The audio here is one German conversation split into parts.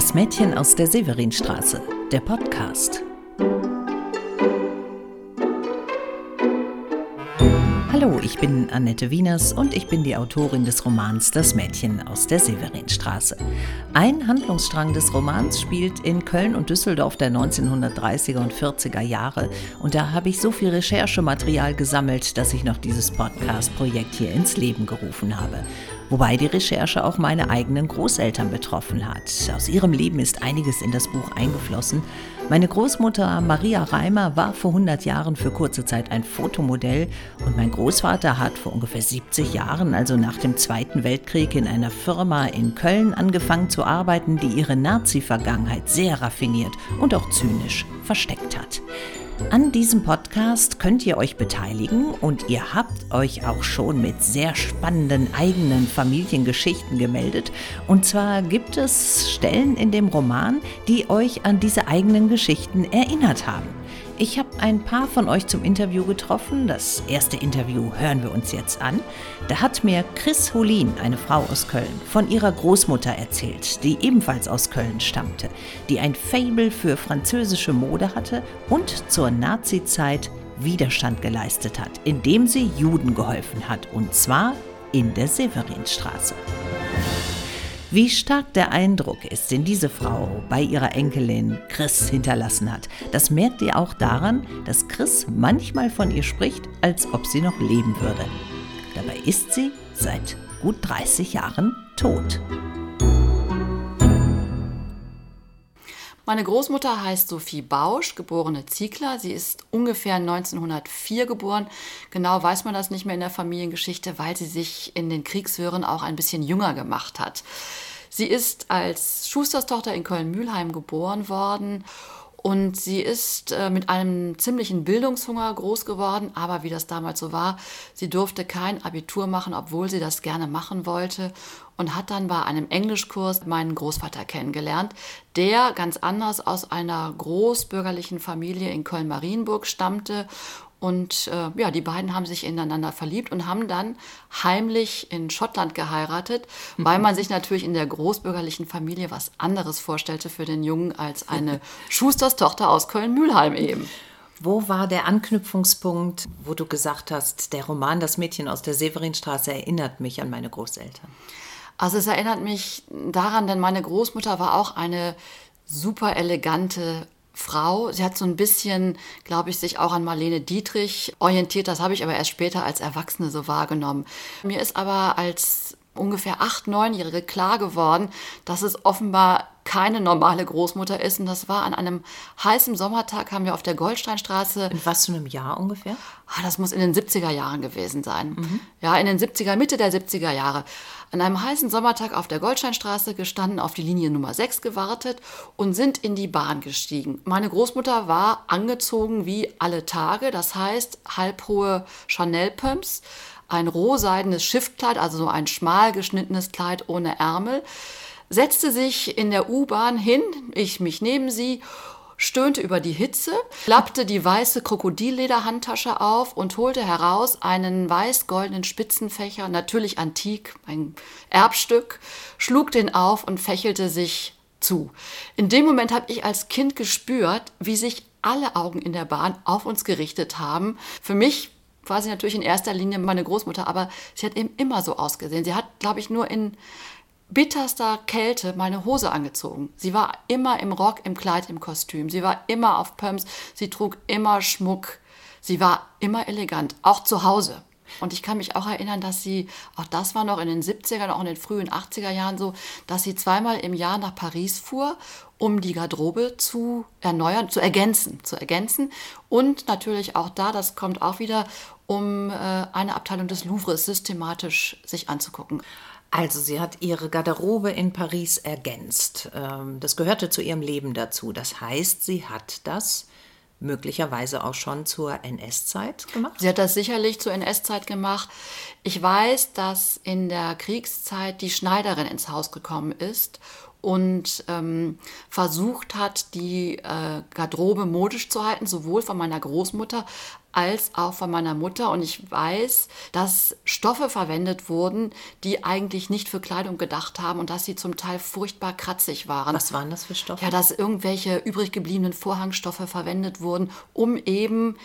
Das Mädchen aus der Severinstraße, der Podcast. Hallo, ich bin Annette Wieners und ich bin die Autorin des Romans Das Mädchen aus der Severinstraße. Ein Handlungsstrang des Romans spielt in Köln und Düsseldorf der 1930er und 40er Jahre und da habe ich so viel Recherchematerial gesammelt, dass ich noch dieses Podcast-Projekt hier ins Leben gerufen habe. Wobei die Recherche auch meine eigenen Großeltern betroffen hat. Aus ihrem Leben ist einiges in das Buch eingeflossen. Meine Großmutter Maria Reimer war vor 100 Jahren für kurze Zeit ein Fotomodell und mein Großvater hat vor ungefähr 70 Jahren, also nach dem Zweiten Weltkrieg, in einer Firma in Köln angefangen zu arbeiten, die ihre Nazi-Vergangenheit sehr raffiniert und auch zynisch versteckt hat. An diesem Podcast könnt ihr euch beteiligen und ihr habt euch auch schon mit sehr spannenden eigenen Familiengeschichten gemeldet. Und zwar gibt es Stellen in dem Roman, die euch an diese eigenen Geschichten erinnert haben. Ich habe ein paar von euch zum Interview getroffen. Das erste Interview hören wir uns jetzt an. Da hat mir Chris Holin, eine Frau aus Köln, von ihrer Großmutter erzählt, die ebenfalls aus Köln stammte, die ein Fable für französische Mode hatte und zur Nazizeit Widerstand geleistet hat, indem sie Juden geholfen hat, und zwar in der Severinstraße. Wie stark der Eindruck ist, den diese Frau bei ihrer Enkelin Chris hinterlassen hat, das merkt ihr auch daran, dass Chris manchmal von ihr spricht, als ob sie noch leben würde. Dabei ist sie seit gut 30 Jahren tot. Meine Großmutter heißt Sophie Bausch, geborene Ziegler. Sie ist ungefähr 1904 geboren. Genau weiß man das nicht mehr in der Familiengeschichte, weil sie sich in den Kriegswirren auch ein bisschen jünger gemacht hat. Sie ist als Schusterstochter in Köln-Mühlheim geboren worden und sie ist äh, mit einem ziemlichen Bildungshunger groß geworden, aber wie das damals so war, sie durfte kein Abitur machen, obwohl sie das gerne machen wollte und hat dann bei einem Englischkurs meinen Großvater kennengelernt, der ganz anders aus einer großbürgerlichen Familie in Köln-Marienburg stammte und äh, ja, die beiden haben sich ineinander verliebt und haben dann heimlich in Schottland geheiratet, mhm. weil man sich natürlich in der großbürgerlichen Familie was anderes vorstellte für den Jungen als eine Schusterstochter aus Köln-Mühlheim eben. Wo war der Anknüpfungspunkt, wo du gesagt hast, der Roman Das Mädchen aus der Severinstraße erinnert mich an meine Großeltern? Also es erinnert mich daran, denn meine Großmutter war auch eine super elegante Frau. Sie hat so ein bisschen, glaube ich, sich auch an Marlene Dietrich orientiert. Das habe ich aber erst später als Erwachsene so wahrgenommen. Mir ist aber als ungefähr acht, neunjährige klar geworden, dass es offenbar keine normale Großmutter ist. Und das war an einem heißen Sommertag, haben wir auf der Goldsteinstraße. In was für einem Jahr ungefähr? Ah, das muss in den 70er Jahren gewesen sein. Mhm. Ja, in den 70er, Mitte der 70er Jahre. An einem heißen Sommertag auf der Goldsteinstraße gestanden, auf die Linie Nummer 6 gewartet und sind in die Bahn gestiegen. Meine Großmutter war angezogen wie alle Tage, das heißt halbhohe Chanel-Pumps, ein rohseidenes Schiftkleid, also so ein schmal geschnittenes Kleid ohne Ärmel, setzte sich in der U-Bahn hin, ich mich neben sie stöhnte über die Hitze, klappte die weiße Krokodillederhandtasche auf und holte heraus einen weiß-goldenen Spitzenfächer, natürlich antik, ein Erbstück, schlug den auf und fächelte sich zu. In dem Moment habe ich als Kind gespürt, wie sich alle Augen in der Bahn auf uns gerichtet haben. Für mich sie natürlich in erster Linie meine Großmutter, aber sie hat eben immer so ausgesehen. Sie hat, glaube ich, nur in bitterster Kälte meine Hose angezogen. Sie war immer im Rock, im Kleid, im Kostüm. Sie war immer auf Pumps. Sie trug immer Schmuck. Sie war immer elegant, auch zu Hause. Und ich kann mich auch erinnern, dass sie, auch das war noch in den 70er, auch in den frühen 80er Jahren so, dass sie zweimal im Jahr nach Paris fuhr, um die Garderobe zu erneuern, zu ergänzen, zu ergänzen. Und natürlich auch da, das kommt auch wieder, um äh, eine Abteilung des Louvres systematisch sich anzugucken. Also sie hat ihre Garderobe in Paris ergänzt. Ähm, das gehörte zu ihrem Leben dazu. Das heißt, sie hat das möglicherweise auch schon zur NS-Zeit gemacht? Sie hat das sicherlich zur NS-Zeit gemacht. Ich weiß, dass in der Kriegszeit die Schneiderin ins Haus gekommen ist und ähm, versucht hat, die äh, Garderobe modisch zu halten, sowohl von meiner Großmutter als auch von meiner Mutter. Und ich weiß, dass Stoffe verwendet wurden, die eigentlich nicht für Kleidung gedacht haben und dass sie zum Teil furchtbar kratzig waren. Was waren das für Stoffe? Ja, dass irgendwelche übrig gebliebenen Vorhangstoffe verwendet wurden, um eben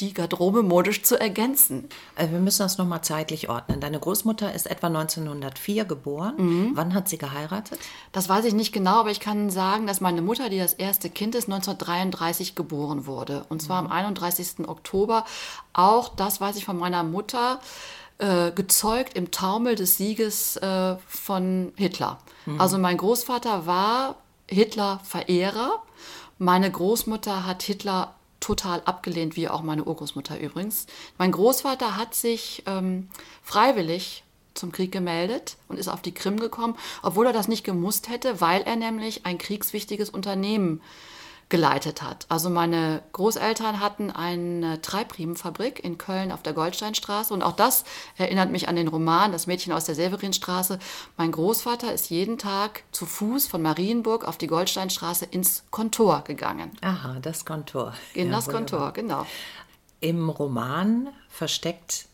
die Garderobe modisch zu ergänzen. Äh, wir müssen das nochmal zeitlich ordnen. Deine Großmutter ist etwa 1904 geboren. Mhm. Wann hat sie geheiratet? Das weiß ich nicht genau, aber ich kann sagen, dass meine Mutter, die das erste Kind ist, 1933 geboren wurde. Und zwar mhm. am 31. Oktober. Auch das weiß ich von meiner Mutter, äh, gezeugt im Taumel des Sieges äh, von Hitler. Mhm. Also mein Großvater war Hitler-Verehrer. Meine Großmutter hat Hitler total abgelehnt, wie auch meine Urgroßmutter übrigens. Mein Großvater hat sich ähm, freiwillig zum Krieg gemeldet und ist auf die Krim gekommen, obwohl er das nicht gemusst hätte, weil er nämlich ein kriegswichtiges Unternehmen geleitet hat. Also meine Großeltern hatten eine Treibriemenfabrik in Köln auf der Goldsteinstraße und auch das erinnert mich an den Roman Das Mädchen aus der Severinstraße. Mein Großvater ist jeden Tag zu Fuß von Marienburg auf die Goldsteinstraße ins Kontor gegangen. Aha, das Kontor. In ja, das wunderbar. Kontor, genau. Im Roman versteckt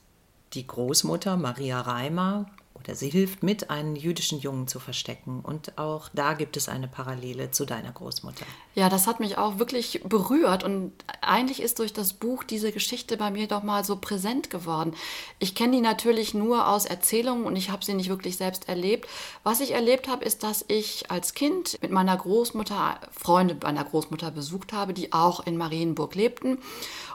die Großmutter Maria Reimer sie hilft mit, einen jüdischen Jungen zu verstecken. Und auch da gibt es eine Parallele zu deiner Großmutter. Ja, das hat mich auch wirklich berührt. Und eigentlich ist durch das Buch diese Geschichte bei mir doch mal so präsent geworden. Ich kenne die natürlich nur aus Erzählungen und ich habe sie nicht wirklich selbst erlebt. Was ich erlebt habe, ist, dass ich als Kind mit meiner Großmutter Freunde meiner Großmutter besucht habe, die auch in Marienburg lebten.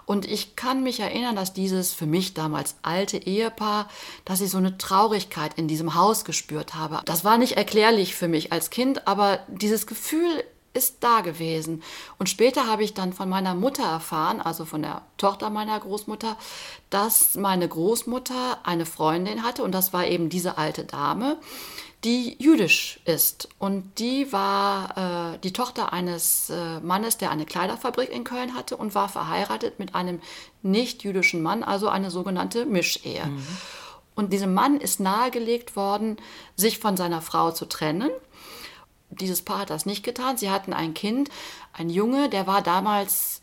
Und ich kann mich erinnern, dass dieses für mich damals alte Ehepaar, dass ich so eine Traurigkeit in diesem Haus gespürt habe. Das war nicht erklärlich für mich als Kind, aber dieses Gefühl ist da gewesen. Und später habe ich dann von meiner Mutter erfahren, also von der Tochter meiner Großmutter, dass meine Großmutter eine Freundin hatte und das war eben diese alte Dame, die jüdisch ist. Und die war äh, die Tochter eines äh, Mannes, der eine Kleiderfabrik in Köln hatte und war verheiratet mit einem nicht-jüdischen Mann, also eine sogenannte Mischehe. Mhm. Und diesem Mann ist nahegelegt worden, sich von seiner Frau zu trennen. Dieses Paar hat das nicht getan. Sie hatten ein Kind, ein Junge, der war damals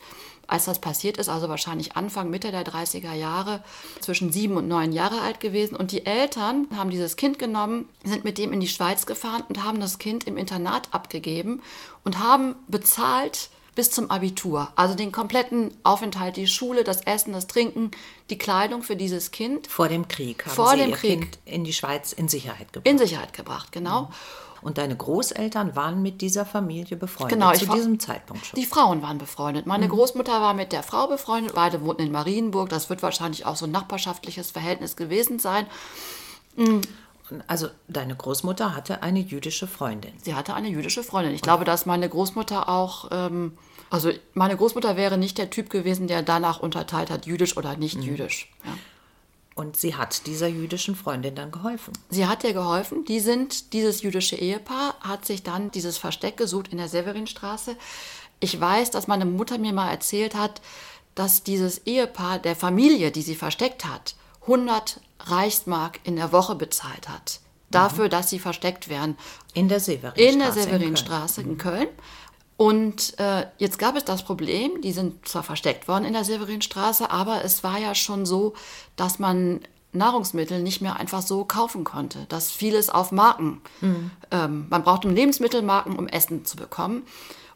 als das passiert ist, also wahrscheinlich Anfang, Mitte der 30er Jahre, zwischen sieben und neun Jahre alt gewesen. Und die Eltern haben dieses Kind genommen, sind mit dem in die Schweiz gefahren und haben das Kind im Internat abgegeben und haben bezahlt bis zum Abitur. Also den kompletten Aufenthalt, die Schule, das Essen, das Trinken, die Kleidung für dieses Kind. Vor dem Krieg haben Vor Sie dem Ihr Krieg. Kind in die Schweiz in Sicherheit gebracht. In Sicherheit gebracht, genau. Mhm. Und deine Großeltern waren mit dieser Familie befreundet genau, zu diesem Zeitpunkt schon. Die Frauen waren befreundet. Meine mhm. Großmutter war mit der Frau befreundet. Beide wohnten in Marienburg. Das wird wahrscheinlich auch so ein nachbarschaftliches Verhältnis gewesen sein. Mhm. Also deine Großmutter hatte eine jüdische Freundin. Sie hatte eine jüdische Freundin. Ich glaube, dass meine Großmutter auch, ähm, also meine Großmutter wäre nicht der Typ gewesen, der danach unterteilt hat, jüdisch oder nicht mhm. jüdisch. Ja. Und sie hat dieser jüdischen Freundin dann geholfen. Sie hat ihr geholfen. Die sind, dieses jüdische Ehepaar hat sich dann dieses Versteck gesucht in der Severinstraße. Ich weiß, dass meine Mutter mir mal erzählt hat, dass dieses Ehepaar der Familie, die sie versteckt hat, 100 Reichsmark in der Woche bezahlt hat. Dafür, mhm. dass sie versteckt wären. In der Severinstraße. In der Severinstraße in Köln. In Köln. Und äh, jetzt gab es das Problem, die sind zwar versteckt worden in der Severinstraße, aber es war ja schon so, dass man Nahrungsmittel nicht mehr einfach so kaufen konnte. Dass vieles auf Marken. Mhm. Ähm, man brauchte Lebensmittelmarken, um Essen zu bekommen.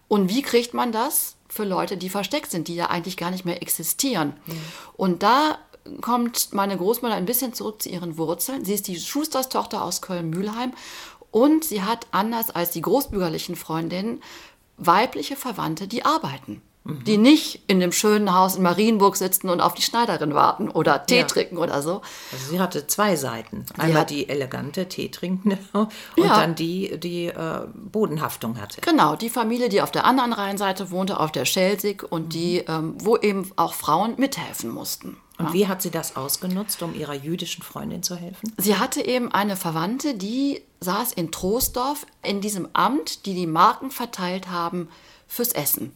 Und wie kriegt man das für Leute, die versteckt sind, die ja eigentlich gar nicht mehr existieren? Mhm. Und da kommt meine Großmutter ein bisschen zurück zu ihren Wurzeln. Sie ist die Schusterstochter aus Köln-Mühlheim und sie hat anders als die großbürgerlichen Freundinnen weibliche Verwandte, die arbeiten. Mhm. Die nicht in dem schönen Haus in Marienburg sitzen und auf die Schneiderin warten oder Tee ja. trinken oder so. Also sie hatte zwei Seiten. Einmal die elegante Tee trinkende und ja. dann die, die äh, Bodenhaftung hatte. Genau, die Familie, die auf der anderen Rheinseite wohnte, auf der Schelsig und mhm. die, ähm, wo eben auch Frauen mithelfen mussten. Und ja. wie hat sie das ausgenutzt, um ihrer jüdischen Freundin zu helfen? Sie hatte eben eine Verwandte, die saß in Troisdorf in diesem Amt, die die Marken verteilt haben fürs Essen.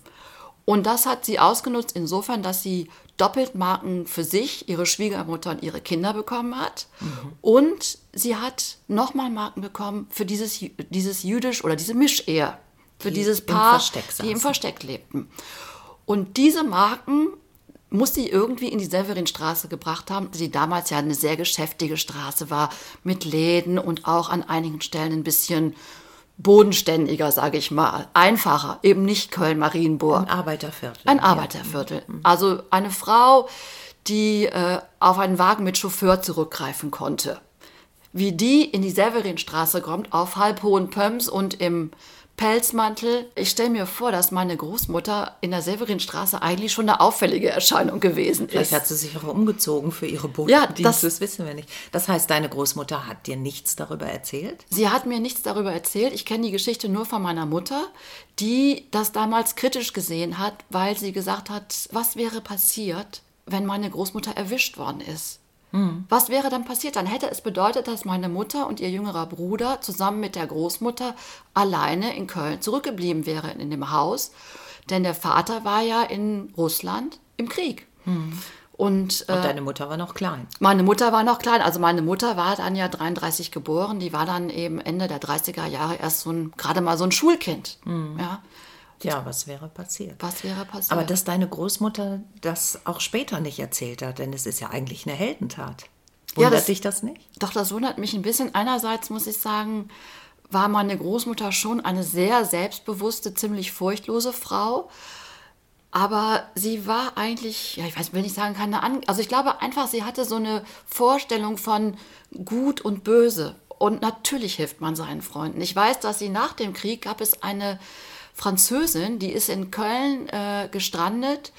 Und das hat sie ausgenutzt insofern, dass sie Doppeltmarken für sich, ihre Schwiegermutter und ihre Kinder bekommen hat. Mhm. Und sie hat nochmal Marken bekommen für dieses, dieses jüdisch oder diese Mischehe. Für die dieses Paar, im die im Versteck lebten. Und diese Marken muss sie irgendwie in die Severinstraße gebracht haben, die damals ja eine sehr geschäftige Straße war, mit Läden und auch an einigen Stellen ein bisschen bodenständiger, sage ich mal, einfacher, eben nicht Köln-Marienburg. Ein Arbeiterviertel. Ein Arbeiterviertel. Mhm. Also eine Frau, die äh, auf einen Wagen mit Chauffeur zurückgreifen konnte. Wie die in die Severinstraße kommt, auf halbhohen Pumps und im Pelzmantel. Ich stelle mir vor, dass meine Großmutter in der Severinstraße eigentlich schon eine auffällige Erscheinung gewesen ist. Vielleicht hat sie sich auch umgezogen für ihre Botendienste, ja, das, das wissen wir nicht. Das heißt, deine Großmutter hat dir nichts darüber erzählt? Sie hat mir nichts darüber erzählt. Ich kenne die Geschichte nur von meiner Mutter, die das damals kritisch gesehen hat, weil sie gesagt hat, was wäre passiert, wenn meine Großmutter erwischt worden ist. Mhm. Was wäre dann passiert? Dann hätte es bedeutet, dass meine Mutter und ihr jüngerer Bruder zusammen mit der Großmutter alleine in Köln zurückgeblieben wären in dem Haus. Denn der Vater war ja in Russland im Krieg. Mhm. Und, äh, und, deine Mutter war noch klein. Meine Mutter war noch klein. Also meine Mutter war dann ja 33 geboren. Die war dann eben Ende der 30er Jahre erst so ein, gerade mal so ein Schulkind. Mhm. Ja. Ja, was wäre passiert? Was wäre passiert? Aber dass deine Großmutter das auch später nicht erzählt hat, denn es ist ja eigentlich eine Heldentat. Wundert ja, das, dich das nicht? Doch, das wundert mich ein bisschen. Einerseits muss ich sagen, war meine Großmutter schon eine sehr selbstbewusste, ziemlich furchtlose Frau. Aber sie war eigentlich, ja, ich weiß, will nicht sagen, keine An Also ich glaube einfach, sie hatte so eine Vorstellung von gut und böse. Und natürlich hilft man seinen Freunden. Ich weiß, dass sie nach dem Krieg gab es eine Französin, die ist in Köln äh, gestrandet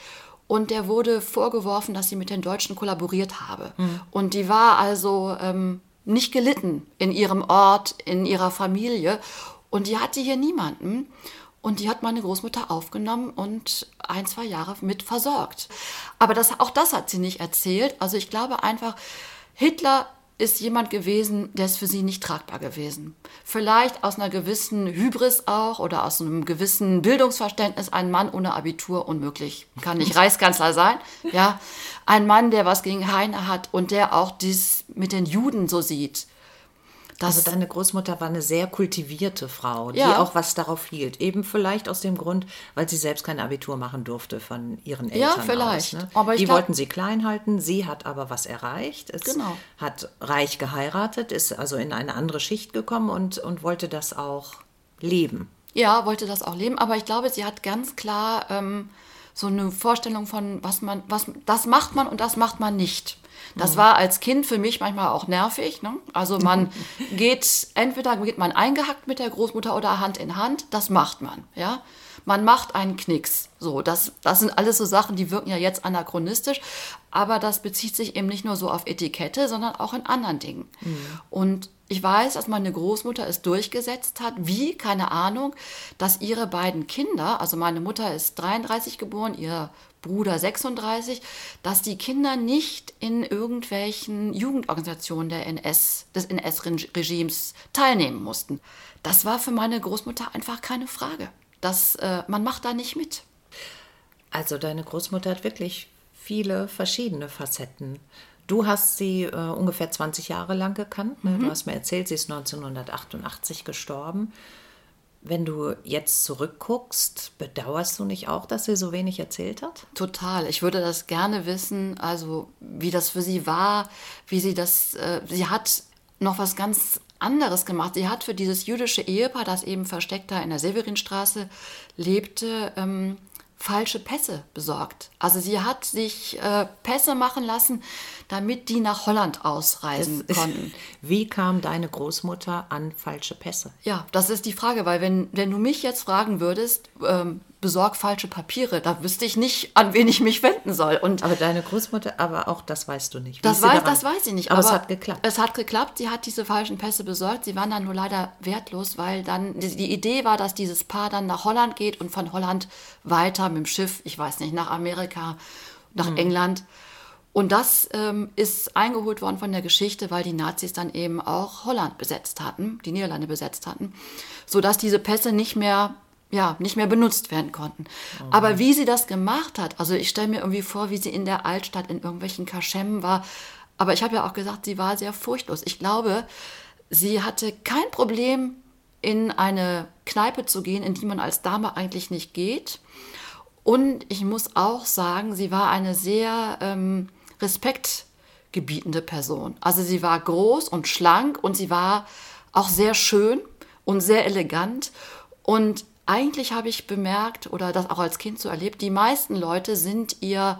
und der wurde vorgeworfen, dass sie mit den Deutschen kollaboriert habe. Mhm. Und die war also ähm, nicht gelitten in ihrem Ort, in ihrer Familie. Und die hatte hier niemanden. Und die hat meine Großmutter aufgenommen und ein, zwei Jahre mit versorgt. Aber das, auch das hat sie nicht erzählt. Also ich glaube einfach, Hitler ist jemand gewesen, der ist für sie nicht tragbar gewesen. Vielleicht aus einer gewissen Hybris auch oder aus einem gewissen Bildungsverständnis. Ein Mann ohne Abitur unmöglich. Kann nicht Reichskanzler sein. Ja, ein Mann, der was gegen Heine hat und der auch dies mit den Juden so sieht. Das also deine Großmutter war eine sehr kultivierte Frau, die ja. auch was darauf hielt. Eben vielleicht aus dem Grund, weil sie selbst kein Abitur machen durfte von ihren Eltern. Ja, vielleicht. Aus, ne? aber die glaub, wollten sie klein halten, sie hat aber was erreicht. Es genau. hat reich geheiratet, ist also in eine andere Schicht gekommen und, und wollte das auch leben. Ja, wollte das auch leben, aber ich glaube, sie hat ganz klar ähm, so eine Vorstellung von, was man, was das macht man und das macht man nicht. Das war als Kind für mich manchmal auch nervig. Ne? Also man geht, entweder geht man eingehackt mit der Großmutter oder Hand in Hand, das macht man. Ja? Man macht einen Knicks. So, das, das sind alles so Sachen, die wirken ja jetzt anachronistisch, aber das bezieht sich eben nicht nur so auf Etikette, sondern auch in anderen Dingen. Mhm. Und ich weiß, dass meine Großmutter es durchgesetzt hat, wie, keine Ahnung, dass ihre beiden Kinder, also meine Mutter ist 33 geboren, ihr Bruder 36, dass die Kinder nicht in irgendwelchen Jugendorganisationen der NS, des NS-Regimes teilnehmen mussten. Das war für meine Großmutter einfach keine Frage. Das, äh, man macht da nicht mit. Also deine Großmutter hat wirklich viele verschiedene Facetten. Du hast sie äh, ungefähr 20 Jahre lang gekannt. Ne? Mhm. Du hast mir erzählt, sie ist 1988 gestorben. Wenn du jetzt zurückguckst, bedauerst du nicht auch, dass sie so wenig erzählt hat? Total. Ich würde das gerne wissen, also wie das für sie war, wie sie das, äh, sie hat noch was ganz anderes gemacht. Sie hat für dieses jüdische Ehepaar, das eben versteckt da in der Severinstraße lebte, ähm, falsche Pässe besorgt. Also sie hat sich äh, Pässe machen lassen, damit die nach Holland ausreisen das konnten. wie kam deine Großmutter an falsche Pässe? Ja, das ist die Frage, weil wenn, wenn du mich jetzt fragen würdest, ähm, besorg falsche Papiere, da wüsste ich nicht, an wen ich mich wenden soll. Und aber deine Großmutter, aber auch das weißt du nicht. Das, weiß, das weiß ich nicht. Aber, aber, es hat geklappt. Es hat geklappt. Sie hat diese falschen Pässe besorgt. Sie waren dann nur leider wertlos, weil dann die, die Idee war, dass dieses Paar dann nach Holland geht und von Holland weiter mit dem Schiff, ich weiß nicht, nach Amerika, nach hm. England. Und das ähm, ist eingeholt worden von der Geschichte, weil die Nazis dann eben auch Holland besetzt hatten, die Niederlande besetzt hatten, sodass diese Pässe nicht mehr ja, nicht mehr benutzt werden konnten. Oh. Aber wie sie das gemacht hat, also ich stelle mir irgendwie vor, wie sie in der Altstadt in irgendwelchen Kaschemmen war. Aber ich habe ja auch gesagt, sie war sehr furchtlos. Ich glaube, sie hatte kein Problem, in eine Kneipe zu gehen, in die man als Dame eigentlich nicht geht. Und ich muss auch sagen, sie war eine sehr ähm, respektgebietende Person. Also sie war groß und schlank und sie war auch sehr schön und sehr elegant. Und eigentlich habe ich bemerkt oder das auch als Kind so erlebt, die meisten Leute sind ihr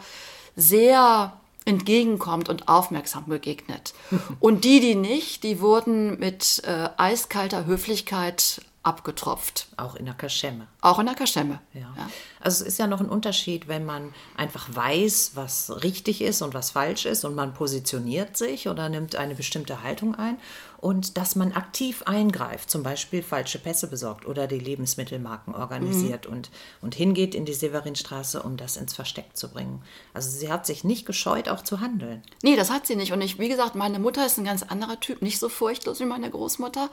sehr entgegenkommt und aufmerksam begegnet. Und die, die nicht, die wurden mit äh, eiskalter Höflichkeit abgetropft. Auch in der Kaschemme. Auch in der Kaschemme. Ja. ja. Also es ist ja noch ein Unterschied, wenn man einfach weiß, was richtig ist und was falsch ist und man positioniert sich oder nimmt eine bestimmte Haltung ein und dass man aktiv eingreift, zum Beispiel falsche Pässe besorgt oder die Lebensmittelmarken organisiert mhm. und, und hingeht in die Severinstraße, um das ins Versteck zu bringen. Also sie hat sich nicht gescheut, auch zu handeln. Nee, das hat sie nicht. Und ich, wie gesagt, meine Mutter ist ein ganz anderer Typ, nicht so furchtlos wie meine Großmutter.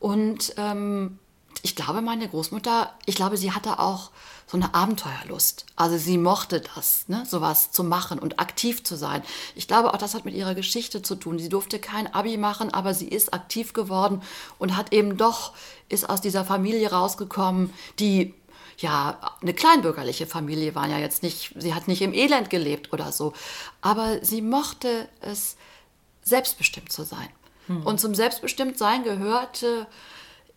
Und ähm, ich glaube, meine Großmutter, ich glaube, sie hatte auch so eine Abenteuerlust. Also sie mochte das, ne, sowas zu machen und aktiv zu sein. Ich glaube auch, das hat mit ihrer Geschichte zu tun. Sie durfte kein Abi machen, aber sie ist aktiv geworden und hat eben doch, ist aus dieser Familie rausgekommen, die ja, eine kleinbürgerliche Familie war ja jetzt nicht, sie hat nicht im Elend gelebt oder so, aber sie mochte es, selbstbestimmt zu sein. Hm. Und zum Selbstbestimmtsein gehörte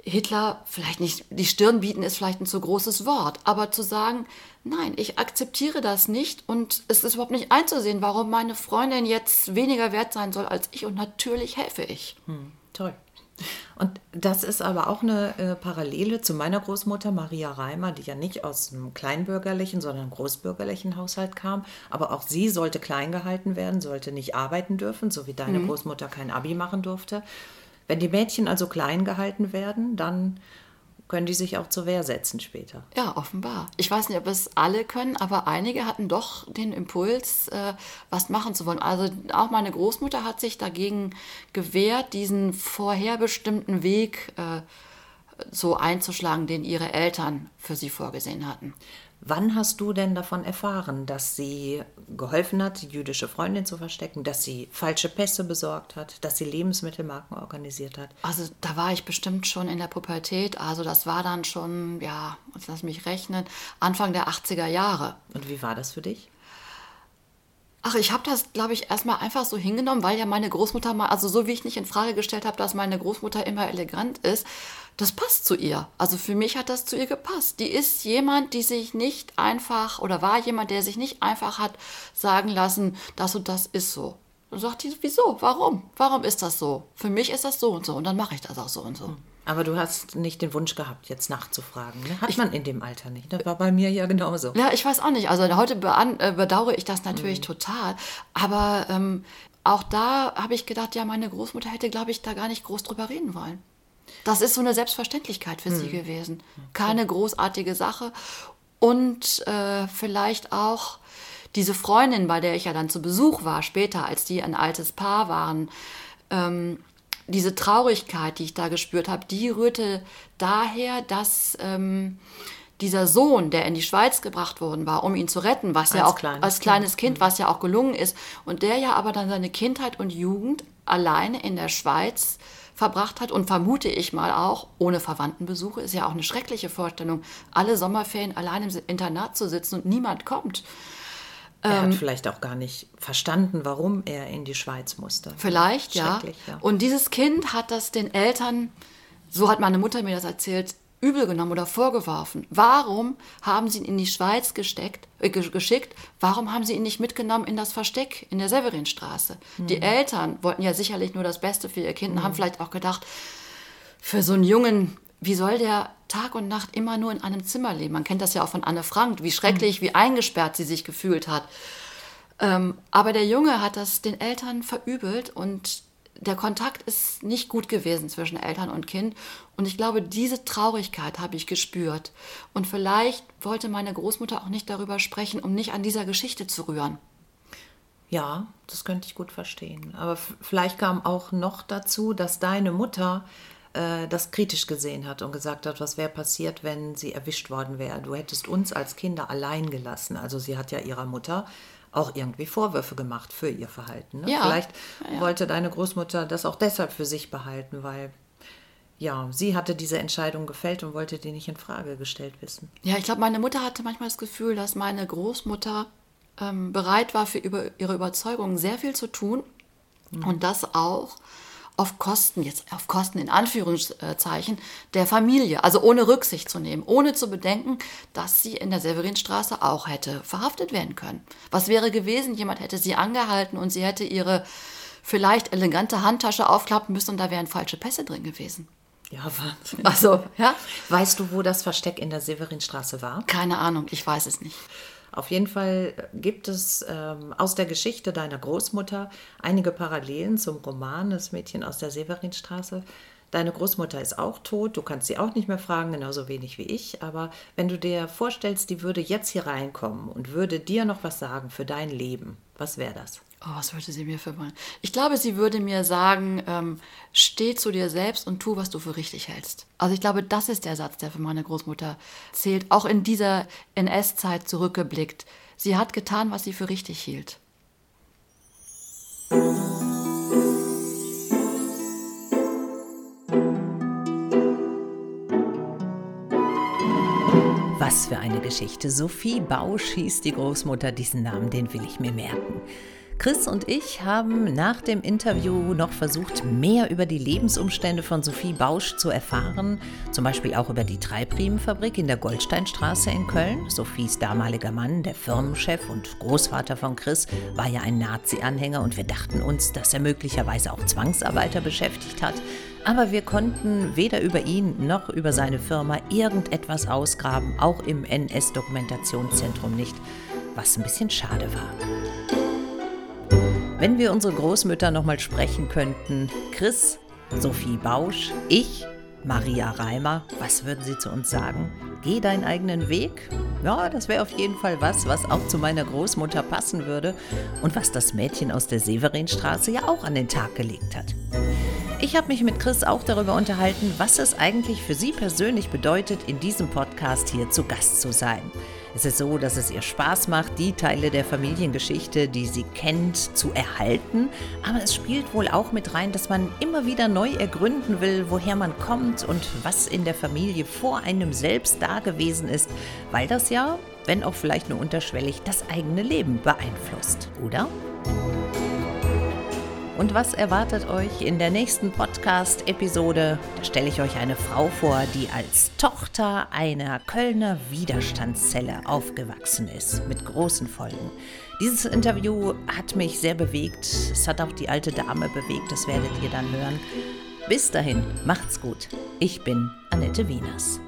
Hitler vielleicht nicht, die Stirn bieten ist vielleicht ein zu großes Wort, aber zu sagen, nein, ich akzeptiere das nicht und es ist überhaupt nicht einzusehen, warum meine Freundin jetzt weniger wert sein soll als ich und natürlich helfe ich. Hm, toll. Und das ist aber auch eine äh, Parallele zu meiner Großmutter Maria Reimer, die ja nicht aus einem kleinbürgerlichen, sondern großbürgerlichen Haushalt kam. Aber auch sie sollte klein gehalten werden, sollte nicht arbeiten dürfen, so wie deine mhm. Großmutter kein Abi machen durfte. Wenn die Mädchen also klein gehalten werden, dann können die sich auch zur Wehr setzen später. Ja, offenbar. Ich weiß nicht, ob es alle können, aber einige hatten doch den Impuls, äh, was machen zu wollen. Also auch meine Großmutter hat sich dagegen gewehrt, diesen vorherbestimmten Weg äh, so einzuschlagen, den ihre Eltern für sie vorgesehen hatten. Wann hast du denn davon erfahren, dass sie geholfen hat, die jüdische Freundin zu verstecken, dass sie falsche Pässe besorgt hat, dass sie Lebensmittelmarken organisiert hat? Also da war ich bestimmt schon in der Pubertät. Also das war dann schon, ja, lass mich rechnen, Anfang der 80er Jahre. Und wie war das für dich? Ach, ich habe das, glaube ich, erstmal einfach so hingenommen, weil ja meine Großmutter mal, also so wie ich nicht in Frage gestellt habe, dass meine Großmutter immer elegant ist, das passt zu ihr. Also für mich hat das zu ihr gepasst. Die ist jemand, die sich nicht einfach oder war jemand, der sich nicht einfach hat sagen lassen, das und das ist so. Und sagt die, wieso? Warum? Warum ist das so? Für mich ist das so und so und dann mache ich das auch so und so. Aber du hast nicht den Wunsch gehabt, jetzt nachzufragen. Ne? Hat ich, man in dem Alter nicht. Das war bei mir ja genauso. Ja, ich weiß auch nicht. Also heute äh, bedauere ich das natürlich mhm. total. Aber ähm, auch da habe ich gedacht, ja, meine Großmutter hätte, glaube ich, da gar nicht groß drüber reden wollen. Das ist so eine Selbstverständlichkeit für mhm. sie gewesen. Keine großartige Sache. Und äh, vielleicht auch diese Freundin, bei der ich ja dann zu Besuch war, später, als die ein altes Paar waren, ähm, diese Traurigkeit, die ich da gespürt habe, die rührte daher, dass ähm, dieser Sohn, der in die Schweiz gebracht worden war, um ihn zu retten, was als ja auch kleines als kleines Kind, kind, was ja auch gelungen ist, und der ja aber dann seine Kindheit und Jugend alleine in der Schweiz verbracht hat und vermute ich mal auch ohne Verwandtenbesuche, ist ja auch eine schreckliche Vorstellung, alle Sommerferien allein im Internat zu sitzen und niemand kommt. Er hat ähm, vielleicht auch gar nicht verstanden, warum er in die Schweiz musste. Vielleicht, ja. ja. Und dieses Kind hat das den Eltern, so hat meine Mutter mir das erzählt, übel genommen oder vorgeworfen. Warum haben sie ihn in die Schweiz gesteckt, äh, geschickt? Warum haben sie ihn nicht mitgenommen in das Versteck in der Severinstraße? Mhm. Die Eltern wollten ja sicherlich nur das Beste für ihr Kind mhm. und haben vielleicht auch gedacht, für so einen Jungen, wie soll der Tag und Nacht immer nur in einem Zimmer leben? Man kennt das ja auch von Anne Frank, wie schrecklich, mhm. wie eingesperrt sie sich gefühlt hat. Ähm, aber der Junge hat das den Eltern verübelt und der Kontakt ist nicht gut gewesen zwischen Eltern und Kind. Und ich glaube, diese Traurigkeit habe ich gespürt. Und vielleicht wollte meine Großmutter auch nicht darüber sprechen, um nicht an dieser Geschichte zu rühren. Ja, das könnte ich gut verstehen. Aber vielleicht kam auch noch dazu, dass deine Mutter äh, das kritisch gesehen hat und gesagt hat, was wäre passiert, wenn sie erwischt worden wäre. Du hättest uns als Kinder allein gelassen. Also sie hat ja ihrer Mutter auch irgendwie Vorwürfe gemacht für ihr Verhalten. Ne? Ja. Vielleicht Ja, ja. wollte deine Großmutter das auch deshalb für sich behalten, weil ja, sie hatte diese Entscheidung gefällt und wollte die nicht in Frage gestellt wissen. Ja, ich glaube, meine Mutter hatte manchmal das Gefühl, dass meine Großmutter ähm, bereit war, für über, ihre Überzeugungen sehr viel zu tun und das auch auf Kosten, jetzt auf Kosten in Anführungszeichen, der Familie, also ohne Rücksicht zu nehmen, ohne zu bedenken, dass sie in der Severinstraße auch hätte verhaftet werden können. Was wäre gewesen, jemand hätte sie angehalten und sie hätte ihre vielleicht elegante Handtasche aufklappen müssen und da wären falsche Pässe drin gewesen. Ja, Wahnsinn. Also, ja, Weißt du, wo das Versteck in der Severinstraße war? keine Ahnung, ich weiß es nicht. Auf jeden Fall gibt es ähm, aus der Geschichte deiner Großmutter einige Parallelen zum Roman Das Mädchen aus der Severinstraße. Deine Großmutter ist auch tot, du kannst sie auch nicht mehr fragen, genauso wenig wie ich. Aber wenn du dir vorstellst, die würde jetzt hier reinkommen und würde dir noch was sagen für dein Leben, was wäre das? Oh, was würde sie mir für wollen? Ich glaube, sie würde mir sagen, ähm, steh zu dir selbst und tu, was du für richtig hältst. Also ich glaube, das ist der Satz, der für meine Großmutter zählt, auch in dieser NS-Zeit zurückgeblickt. Sie hat getan, was sie für richtig hielt. Was für eine Geschichte. Sophie Bausch hieß die Großmutter. Diesen Namen, den will ich mir merken. Chris und ich haben nach dem Interview noch versucht, mehr über die Lebensumstände von Sophie Bausch zu erfahren. Zum Beispiel auch über die Treibriemenfabrik in der Goldsteinstraße in Köln. Sophies damaliger Mann, der Firmenchef und Großvater von Chris, war ja ein Nazi-Anhänger und wir dachten uns, dass er möglicherweise auch Zwangsarbeiter beschäftigt hat. Aber wir konnten weder über ihn noch über seine Firma irgendetwas ausgraben, auch im NS-Dokumentationszentrum nicht, was ein bisschen schade war. Wenn wir unsere Großmütter nochmal sprechen könnten, Chris, Sophie Bausch, ich, Maria Reimer, was würden sie zu uns sagen? Geh deinen eigenen Weg? Ja, das wäre auf jeden Fall was, was auch zu meiner Großmutter passen würde und was das Mädchen aus der Severinstraße ja auch an den Tag gelegt hat. Ich habe mich mit Chris auch darüber unterhalten, was es eigentlich für sie persönlich bedeutet, in diesem Podcast hier zu Gast zu sein. Es ist so, dass es ihr Spaß macht, die Teile der Familiengeschichte, die sie kennt, zu erhalten. Aber es spielt wohl auch mit rein, dass man immer wieder neu ergründen will, woher man kommt und was in der Familie vor einem selbst da gewesen ist, weil das ja, wenn auch vielleicht nur unterschwellig, das eigene Leben beeinflusst, oder? Und was erwartet euch in der nächsten Podcast-Episode? Da stelle ich euch eine Frau vor, die als Tochter einer Kölner Widerstandszelle aufgewachsen ist, mit großen Folgen. Dieses Interview hat mich sehr bewegt. Es hat auch die alte Dame bewegt, das werdet ihr dann hören. Bis dahin, macht's gut. Ich bin Annette Wieners.